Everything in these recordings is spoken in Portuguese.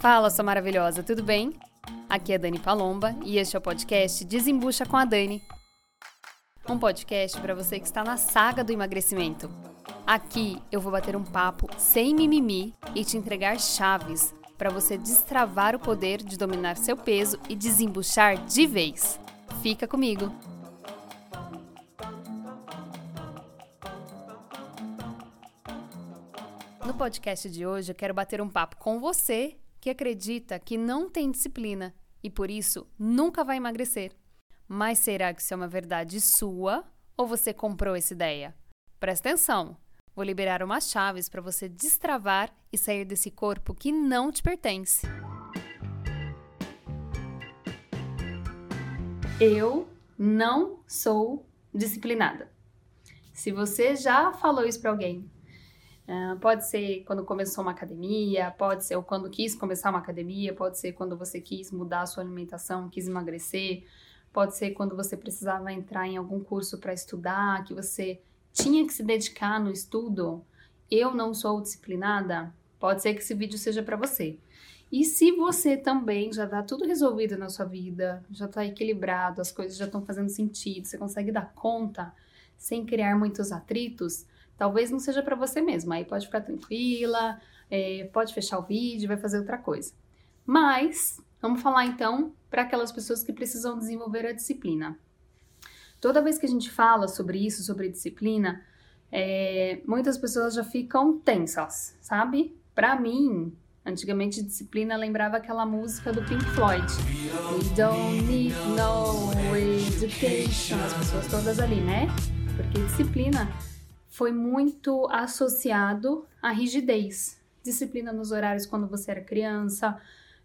Fala, sua maravilhosa, tudo bem? Aqui é Dani Palomba e este é o podcast Desembucha com a Dani. Um podcast para você que está na saga do emagrecimento. Aqui eu vou bater um papo sem mimimi e te entregar chaves para você destravar o poder de dominar seu peso e desembuchar de vez. Fica comigo! No podcast de hoje eu quero bater um papo com você que acredita que não tem disciplina e por isso nunca vai emagrecer. Mas será que isso é uma verdade sua ou você comprou essa ideia? Presta atenção! Vou liberar umas chaves para você destravar e sair desse corpo que não te pertence. Eu não sou disciplinada. Se você já falou isso para alguém, uh, pode ser quando começou uma academia, pode ser quando quis começar uma academia, pode ser quando você quis mudar a sua alimentação, quis emagrecer, pode ser quando você precisava entrar em algum curso para estudar, que você tinha que se dedicar no estudo, eu não sou disciplinada, pode ser que esse vídeo seja para você. E se você também já tá tudo resolvido na sua vida, já tá equilibrado, as coisas já estão fazendo sentido, você consegue dar conta sem criar muitos atritos, talvez não seja para você mesmo. Aí pode ficar tranquila, é, pode fechar o vídeo, vai fazer outra coisa. Mas vamos falar então para aquelas pessoas que precisam desenvolver a disciplina. Toda vez que a gente fala sobre isso, sobre disciplina, é, muitas pessoas já ficam tensas, sabe? Para mim, antigamente disciplina lembrava aquela música do Pink Floyd. We don't need no education. As pessoas todas ali, né? Porque disciplina foi muito associado à rigidez. Disciplina nos horários quando você era criança,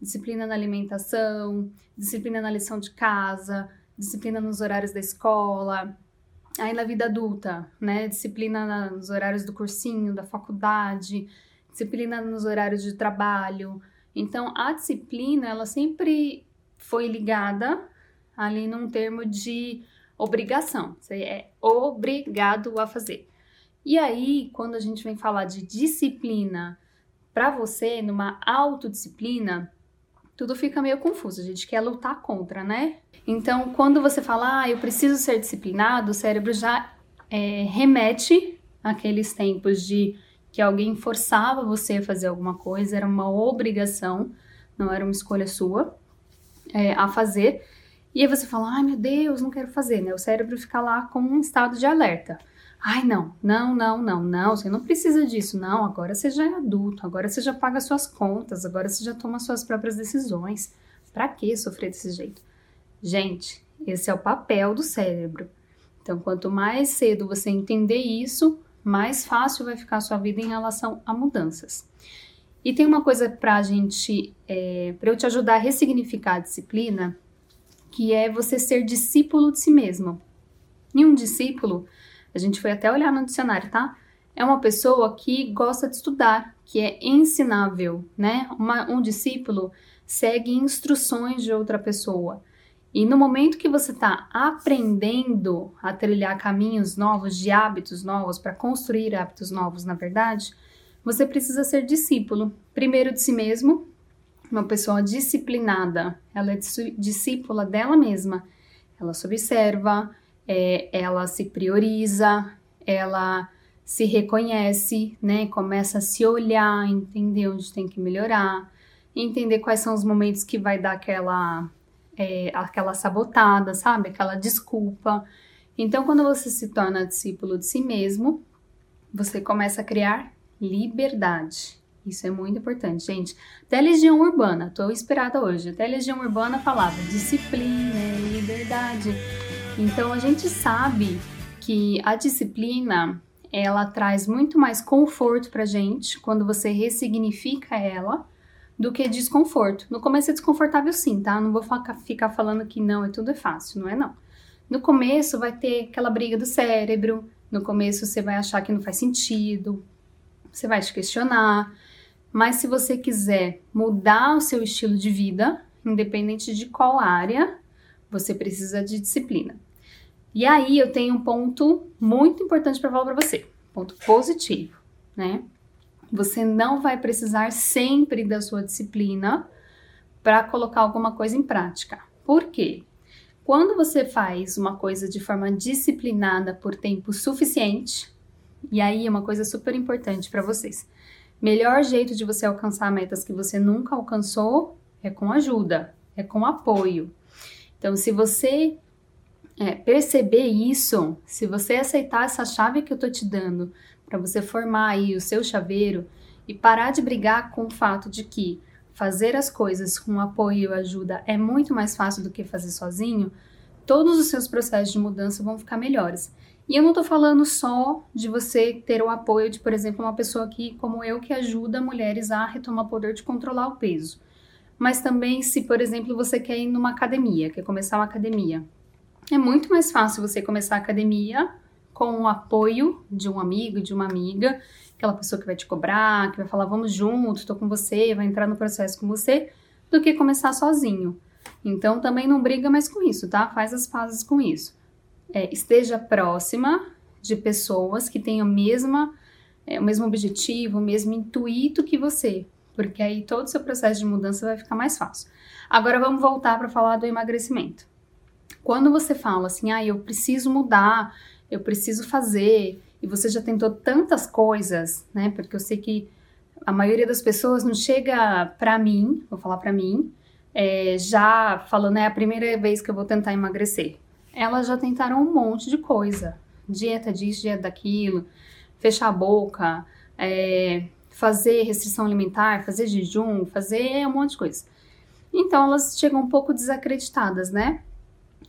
disciplina na alimentação, disciplina na lição de casa, disciplina nos horários da escola, aí na vida adulta, né? Disciplina nos horários do cursinho, da faculdade, disciplina nos horários de trabalho. Então, a disciplina, ela sempre foi ligada ali num termo de obrigação. Você é obrigado a fazer. E aí, quando a gente vem falar de disciplina para você, numa autodisciplina, tudo fica meio confuso. A gente quer lutar contra, né? Então, quando você fala, ah, eu preciso ser disciplinado, o cérebro já é, remete àqueles tempos de que alguém forçava você a fazer alguma coisa, era uma obrigação, não era uma escolha sua é, a fazer. E aí você fala, ai meu Deus, não quero fazer, né? O cérebro fica lá com um estado de alerta. Ai, não, não, não, não, não, você não precisa disso, não. Agora você já é adulto, agora você já paga suas contas, agora você já toma suas próprias decisões. Pra que sofrer desse jeito? Gente, esse é o papel do cérebro. Então, quanto mais cedo você entender isso, mais fácil vai ficar a sua vida em relação a mudanças. E tem uma coisa pra gente, é, para eu te ajudar a ressignificar a disciplina, que é você ser discípulo de si mesmo. E um discípulo a gente foi até olhar no dicionário, tá? É uma pessoa que gosta de estudar, que é ensinável, né? Uma, um discípulo segue instruções de outra pessoa. E no momento que você está aprendendo a trilhar caminhos novos, de hábitos novos, para construir hábitos novos, na verdade, você precisa ser discípulo. Primeiro de si mesmo, uma pessoa disciplinada, ela é discípula dela mesma. Ela se observa, é, ela se prioriza, ela se reconhece, né? Começa a se olhar, entender onde tem que melhorar, entender quais são os momentos que vai dar aquela, é, aquela sabotada, sabe? Aquela desculpa. Então, quando você se torna discípulo de si mesmo, você começa a criar liberdade. Isso é muito importante, gente. Até Legião Urbana, tô inspirada hoje. Até Legião Urbana falava disciplina, liberdade. Então a gente sabe que a disciplina ela traz muito mais conforto pra gente quando você ressignifica ela do que desconforto. No começo é desconfortável sim, tá? Não vou ficar falando que não, é tudo é fácil, não é não. No começo vai ter aquela briga do cérebro, no começo você vai achar que não faz sentido, você vai te questionar, mas se você quiser mudar o seu estilo de vida, independente de qual área, você precisa de disciplina. E aí eu tenho um ponto muito importante para falar para você, ponto positivo, né? Você não vai precisar sempre da sua disciplina para colocar alguma coisa em prática. Por quê? Quando você faz uma coisa de forma disciplinada por tempo suficiente, e aí é uma coisa super importante para vocês. Melhor jeito de você alcançar metas que você nunca alcançou é com ajuda, é com apoio. Então, se você é, perceber isso, se você aceitar essa chave que eu tô te dando para você formar aí o seu chaveiro e parar de brigar com o fato de que fazer as coisas com apoio e ajuda é muito mais fácil do que fazer sozinho, todos os seus processos de mudança vão ficar melhores. E eu não estou falando só de você ter o apoio de, por exemplo, uma pessoa que, como eu, que ajuda mulheres a retomar o poder de controlar o peso. Mas também se, por exemplo, você quer ir numa academia, quer começar uma academia. É muito mais fácil você começar a academia com o apoio de um amigo, de uma amiga, aquela pessoa que vai te cobrar, que vai falar vamos juntos, estou com você, vai entrar no processo com você, do que começar sozinho. Então também não briga mais com isso, tá? Faz as pazes com isso. É, esteja próxima de pessoas que tenham a mesma, é, o mesmo objetivo, o mesmo intuito que você, porque aí todo o seu processo de mudança vai ficar mais fácil. Agora vamos voltar para falar do emagrecimento. Quando você fala assim, ah, eu preciso mudar, eu preciso fazer, e você já tentou tantas coisas, né? Porque eu sei que a maioria das pessoas não chega para mim, vou falar para mim, é, já falando é a primeira vez que eu vou tentar emagrecer. Elas já tentaram um monte de coisa, dieta disso, dieta daquilo, fechar a boca, é, fazer restrição alimentar, fazer jejum, fazer um monte de coisa. Então elas chegam um pouco desacreditadas, né?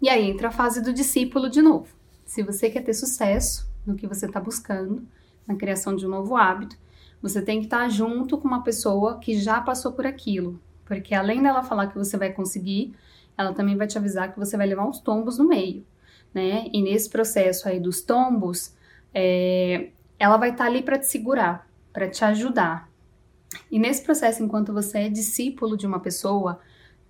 E aí entra a fase do discípulo de novo. Se você quer ter sucesso, no que você está buscando, na criação de um novo hábito, você tem que estar tá junto com uma pessoa que já passou por aquilo. Porque além dela falar que você vai conseguir, ela também vai te avisar que você vai levar uns tombos no meio, né? E nesse processo aí dos tombos, é, ela vai estar tá ali para te segurar, para te ajudar. E nesse processo, enquanto você é discípulo de uma pessoa,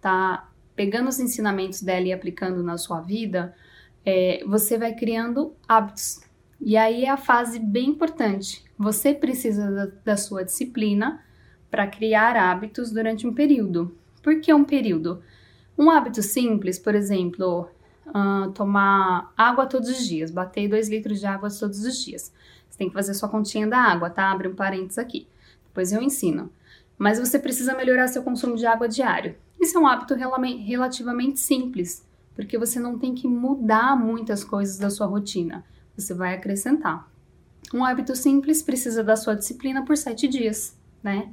tá pegando os ensinamentos dela e aplicando na sua vida, é, você vai criando hábitos, e aí é a fase bem importante. Você precisa da, da sua disciplina para criar hábitos durante um período. Por que um período? Um hábito simples, por exemplo, uh, tomar água todos os dias, bater 2 litros de água todos os dias. Você tem que fazer sua continha da água, tá? Abre um parênteses aqui. Depois eu ensino. Mas você precisa melhorar seu consumo de água diário. Isso é um hábito relativamente simples, porque você não tem que mudar muitas coisas da sua rotina você vai acrescentar. Um hábito simples precisa da sua disciplina por sete dias, né?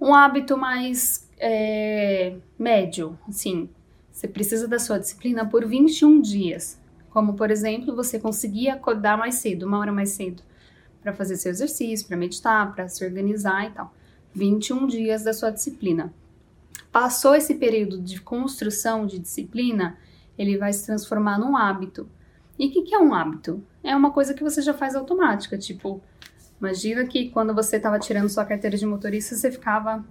Um hábito mais é, médio, assim, você precisa da sua disciplina por 21 dias. Como, por exemplo, você conseguir acordar mais cedo, uma hora mais cedo, para fazer seu exercício, para meditar, para se organizar e tal. 21 dias da sua disciplina. Passou esse período de construção de disciplina, ele vai se transformar num hábito. E o que, que é um hábito? É uma coisa que você já faz automática, tipo, imagina que quando você estava tirando sua carteira de motorista, você ficava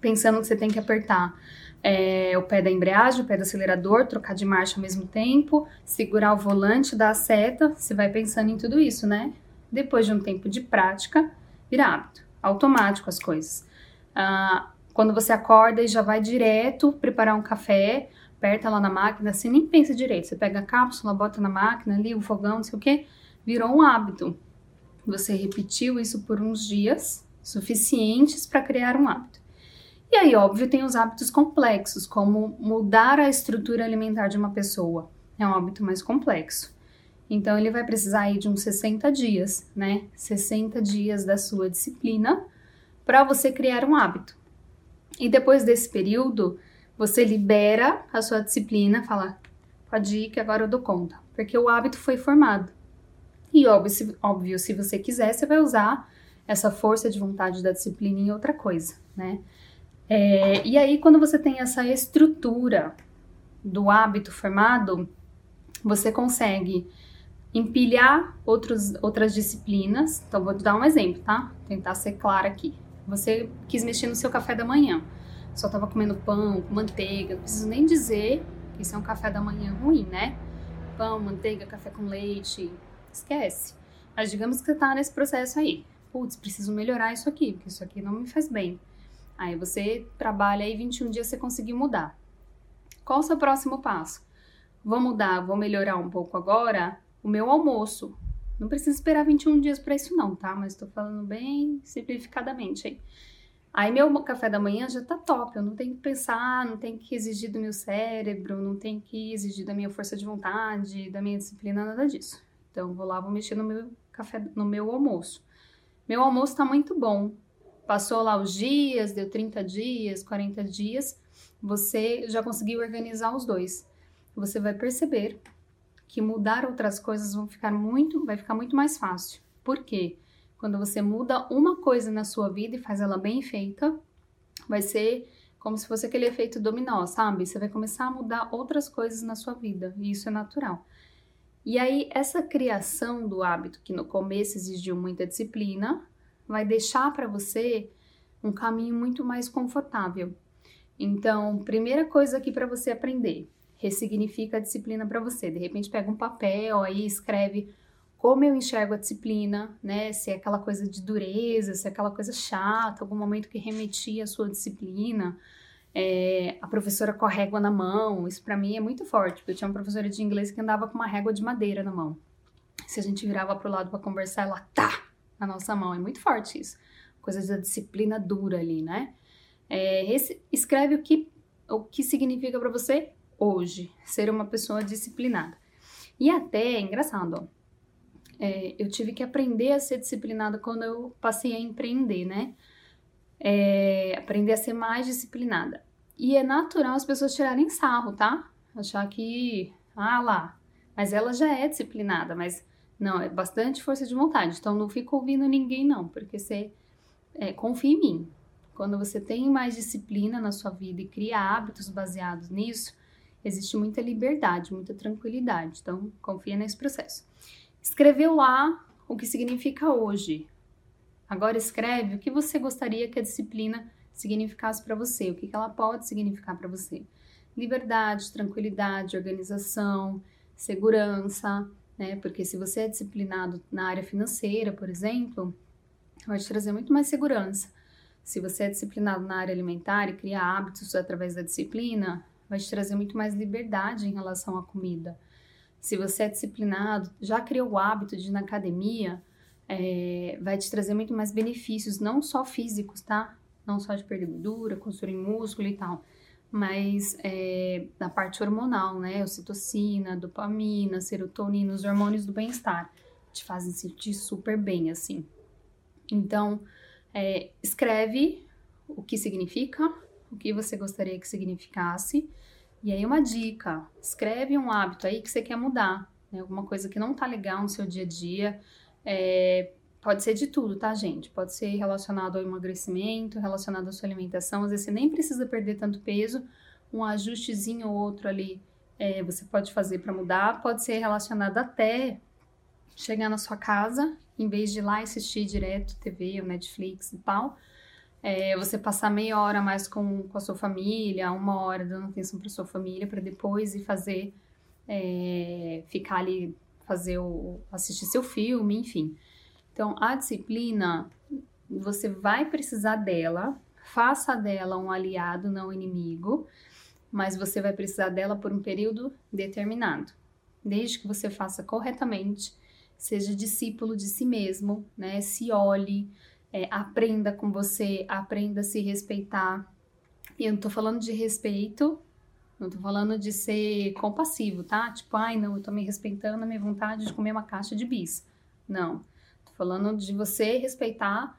pensando que você tem que apertar é, o pé da embreagem, o pé do acelerador, trocar de marcha ao mesmo tempo, segurar o volante, dar a seta, você vai pensando em tudo isso, né? Depois de um tempo de prática, vira hábito, automático as coisas. Ah, quando você acorda e já vai direto preparar um café, aperta lá na máquina, você nem pensa direito. Você pega a cápsula, bota na máquina ali, o fogão, não sei o que, virou um hábito. Você repetiu isso por uns dias suficientes para criar um hábito. E aí, óbvio, tem os hábitos complexos, como mudar a estrutura alimentar de uma pessoa. É um hábito mais complexo. Então, ele vai precisar aí de uns 60 dias, né? 60 dias da sua disciplina para você criar um hábito. E depois desse período, você libera a sua disciplina, fala, pode ir que agora eu dou conta, porque o hábito foi formado. E óbvio se, óbvio, se você quiser, você vai usar essa força de vontade da disciplina em outra coisa, né? É, e aí, quando você tem essa estrutura do hábito formado, você consegue empilhar outros, outras disciplinas. Então, vou te dar um exemplo, tá? Tentar ser clara aqui. Você quis mexer no seu café da manhã só tava comendo pão manteiga, não preciso nem dizer que isso é um café da manhã ruim, né? Pão, manteiga, café com leite, esquece. Mas digamos que você tá nesse processo aí. putz, preciso melhorar isso aqui, porque isso aqui não me faz bem. Aí você trabalha aí 21 dias, você conseguiu mudar. Qual o seu próximo passo? Vou mudar, vou melhorar um pouco agora o meu almoço. Não precisa esperar 21 dias para isso não, tá? Mas estou falando bem simplificadamente aí. Aí meu café da manhã já tá top, eu não tenho que pensar, não tenho que exigir do meu cérebro, não tenho que exigir da minha força de vontade, da minha disciplina, nada disso. Então vou lá, vou mexer no meu café, no meu almoço. Meu almoço tá muito bom. Passou lá os dias, deu 30 dias, 40 dias, você já conseguiu organizar os dois. Você vai perceber que mudar outras coisas vão ficar muito, vai ficar muito mais fácil. Por quê? Quando você muda uma coisa na sua vida e faz ela bem feita, vai ser como se fosse aquele efeito dominó, sabe? Você vai começar a mudar outras coisas na sua vida, e isso é natural. E aí, essa criação do hábito, que no começo exigiu muita disciplina, vai deixar para você um caminho muito mais confortável. Então, primeira coisa aqui para você aprender: ressignifica a disciplina para você. De repente, pega um papel aí, escreve como eu enxergo a disciplina, né? Se é aquela coisa de dureza, se é aquela coisa chata, algum momento que remetia à sua disciplina. É, a professora com a régua na mão, isso para mim é muito forte, porque eu tinha uma professora de inglês que andava com uma régua de madeira na mão. Se a gente virava pro lado para conversar, ela tá na nossa mão, é muito forte isso. Coisa da disciplina dura ali, né? É, esse, escreve o que, o que significa para você hoje ser uma pessoa disciplinada. E até, é engraçado, é, eu tive que aprender a ser disciplinada quando eu passei a empreender, né? É, aprender a ser mais disciplinada. E é natural as pessoas tirarem sarro, tá? Achar que, ah lá, mas ela já é disciplinada, mas não, é bastante força de vontade. Então não fica ouvindo ninguém, não, porque você é, confia em mim. Quando você tem mais disciplina na sua vida e cria hábitos baseados nisso, existe muita liberdade, muita tranquilidade. Então confia nesse processo. Escreveu lá o que significa hoje. Agora escreve o que você gostaria que a disciplina significasse para você, o que ela pode significar para você. Liberdade, tranquilidade, organização, segurança, né? Porque se você é disciplinado na área financeira, por exemplo, vai te trazer muito mais segurança. Se você é disciplinado na área alimentar e cria hábitos através da disciplina, vai te trazer muito mais liberdade em relação à comida se você é disciplinado, já criou o hábito de ir na academia, é, vai te trazer muito mais benefícios, não só físicos, tá? Não só de perder gordura, construir músculo e tal, mas é, da parte hormonal, né? Ocitocina, dopamina, serotonina, os hormônios do bem-estar te fazem sentir super bem, assim. Então, é, escreve o que significa, o que você gostaria que significasse e aí, uma dica: escreve um hábito aí que você quer mudar, né? alguma coisa que não tá legal no seu dia a dia. É, pode ser de tudo, tá, gente? Pode ser relacionado ao emagrecimento, relacionado à sua alimentação. Às vezes você nem precisa perder tanto peso, um ajustezinho ou outro ali é, você pode fazer para mudar. Pode ser relacionado até chegar na sua casa, em vez de ir lá assistir direto TV ou Netflix e tal é, você passar meia hora mais com, com a sua família, uma hora dando atenção para sua família, para depois ir fazer, é, ficar ali, fazer o, assistir seu filme, enfim. Então, a disciplina, você vai precisar dela, faça dela um aliado, não um inimigo, mas você vai precisar dela por um período determinado. Desde que você faça corretamente, seja discípulo de si mesmo, né? Se olhe, é, aprenda com você, aprenda a se respeitar. E eu não tô falando de respeito, não tô falando de ser compassivo, tá? Tipo, ai, não, eu tô me respeitando a minha vontade de comer uma caixa de bis. Não. Tô falando de você respeitar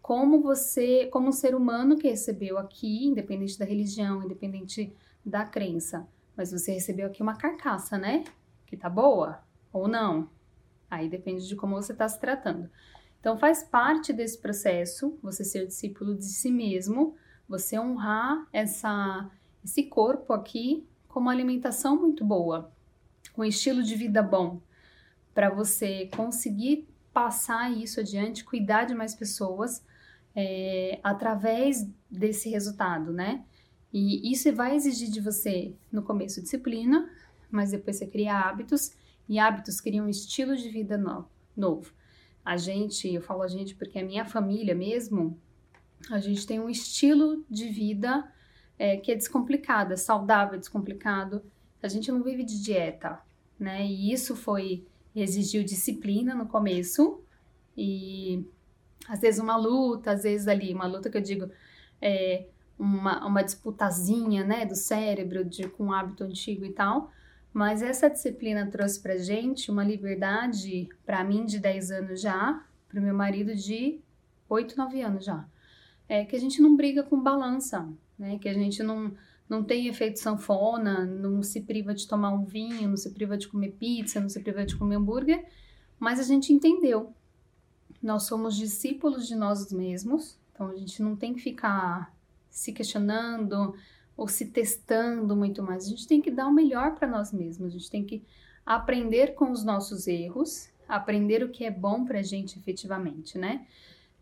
como você, como um ser humano que recebeu aqui, independente da religião, independente da crença, mas você recebeu aqui uma carcaça, né? Que tá boa ou não. Aí depende de como você tá se tratando. Então, faz parte desse processo você ser discípulo de si mesmo, você honrar essa, esse corpo aqui com uma alimentação muito boa, com um estilo de vida bom, para você conseguir passar isso adiante, cuidar de mais pessoas é, através desse resultado, né? E isso vai exigir de você, no começo, disciplina, mas depois você cria hábitos, e hábitos criam um estilo de vida no, novo. A gente, eu falo a gente porque a minha família mesmo, a gente tem um estilo de vida é, que é descomplicado, é saudável, é descomplicado. A gente não vive de dieta, né? E isso foi exigiu disciplina no começo e às vezes uma luta, às vezes ali uma luta que eu digo é uma, uma disputazinha, né, do cérebro de com um hábito antigo e tal. Mas essa disciplina trouxe pra gente uma liberdade, para mim de 10 anos já, pro meu marido de 8, 9 anos já. É que a gente não briga com balança, né? Que a gente não, não tem efeito sanfona, não se priva de tomar um vinho, não se priva de comer pizza, não se priva de comer hambúrguer, mas a gente entendeu. Nós somos discípulos de nós mesmos, então a gente não tem que ficar se questionando, ou se testando muito mais. A gente tem que dar o melhor para nós mesmos, a gente tem que aprender com os nossos erros, aprender o que é bom para a gente efetivamente, né?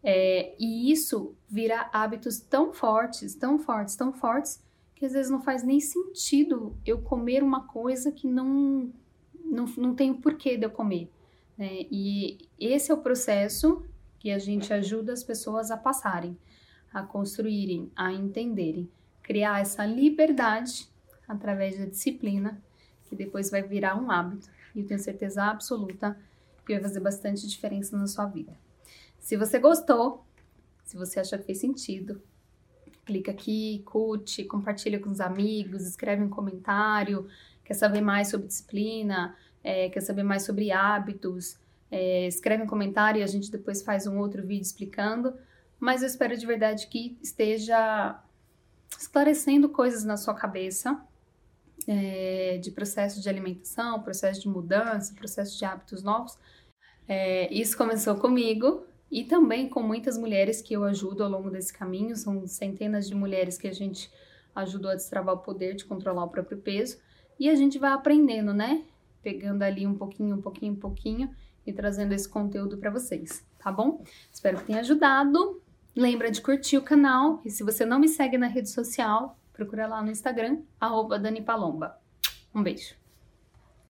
É, e isso vira hábitos tão fortes, tão fortes, tão fortes, que às vezes não faz nem sentido eu comer uma coisa que não, não, não tem porquê de eu comer. Né? E esse é o processo que a gente ajuda as pessoas a passarem, a construírem, a entenderem criar essa liberdade através da disciplina, que depois vai virar um hábito. E eu tenho certeza absoluta que vai fazer bastante diferença na sua vida. Se você gostou, se você achou que fez sentido, clica aqui, curte, compartilha com os amigos, escreve um comentário, quer saber mais sobre disciplina, é, quer saber mais sobre hábitos, é, escreve um comentário e a gente depois faz um outro vídeo explicando. Mas eu espero de verdade que esteja esclarecendo coisas na sua cabeça é, de processo de alimentação, processo de mudança, processo de hábitos novos. É, isso começou comigo e também com muitas mulheres que eu ajudo ao longo desse caminho. São centenas de mulheres que a gente ajudou a destravar o poder de controlar o próprio peso. E a gente vai aprendendo, né? Pegando ali um pouquinho, um pouquinho, um pouquinho e trazendo esse conteúdo para vocês, tá bom? Espero que tenha ajudado. Lembra de curtir o canal e se você não me segue na rede social, procura lá no Instagram, arroba Dani Palomba. Um beijo!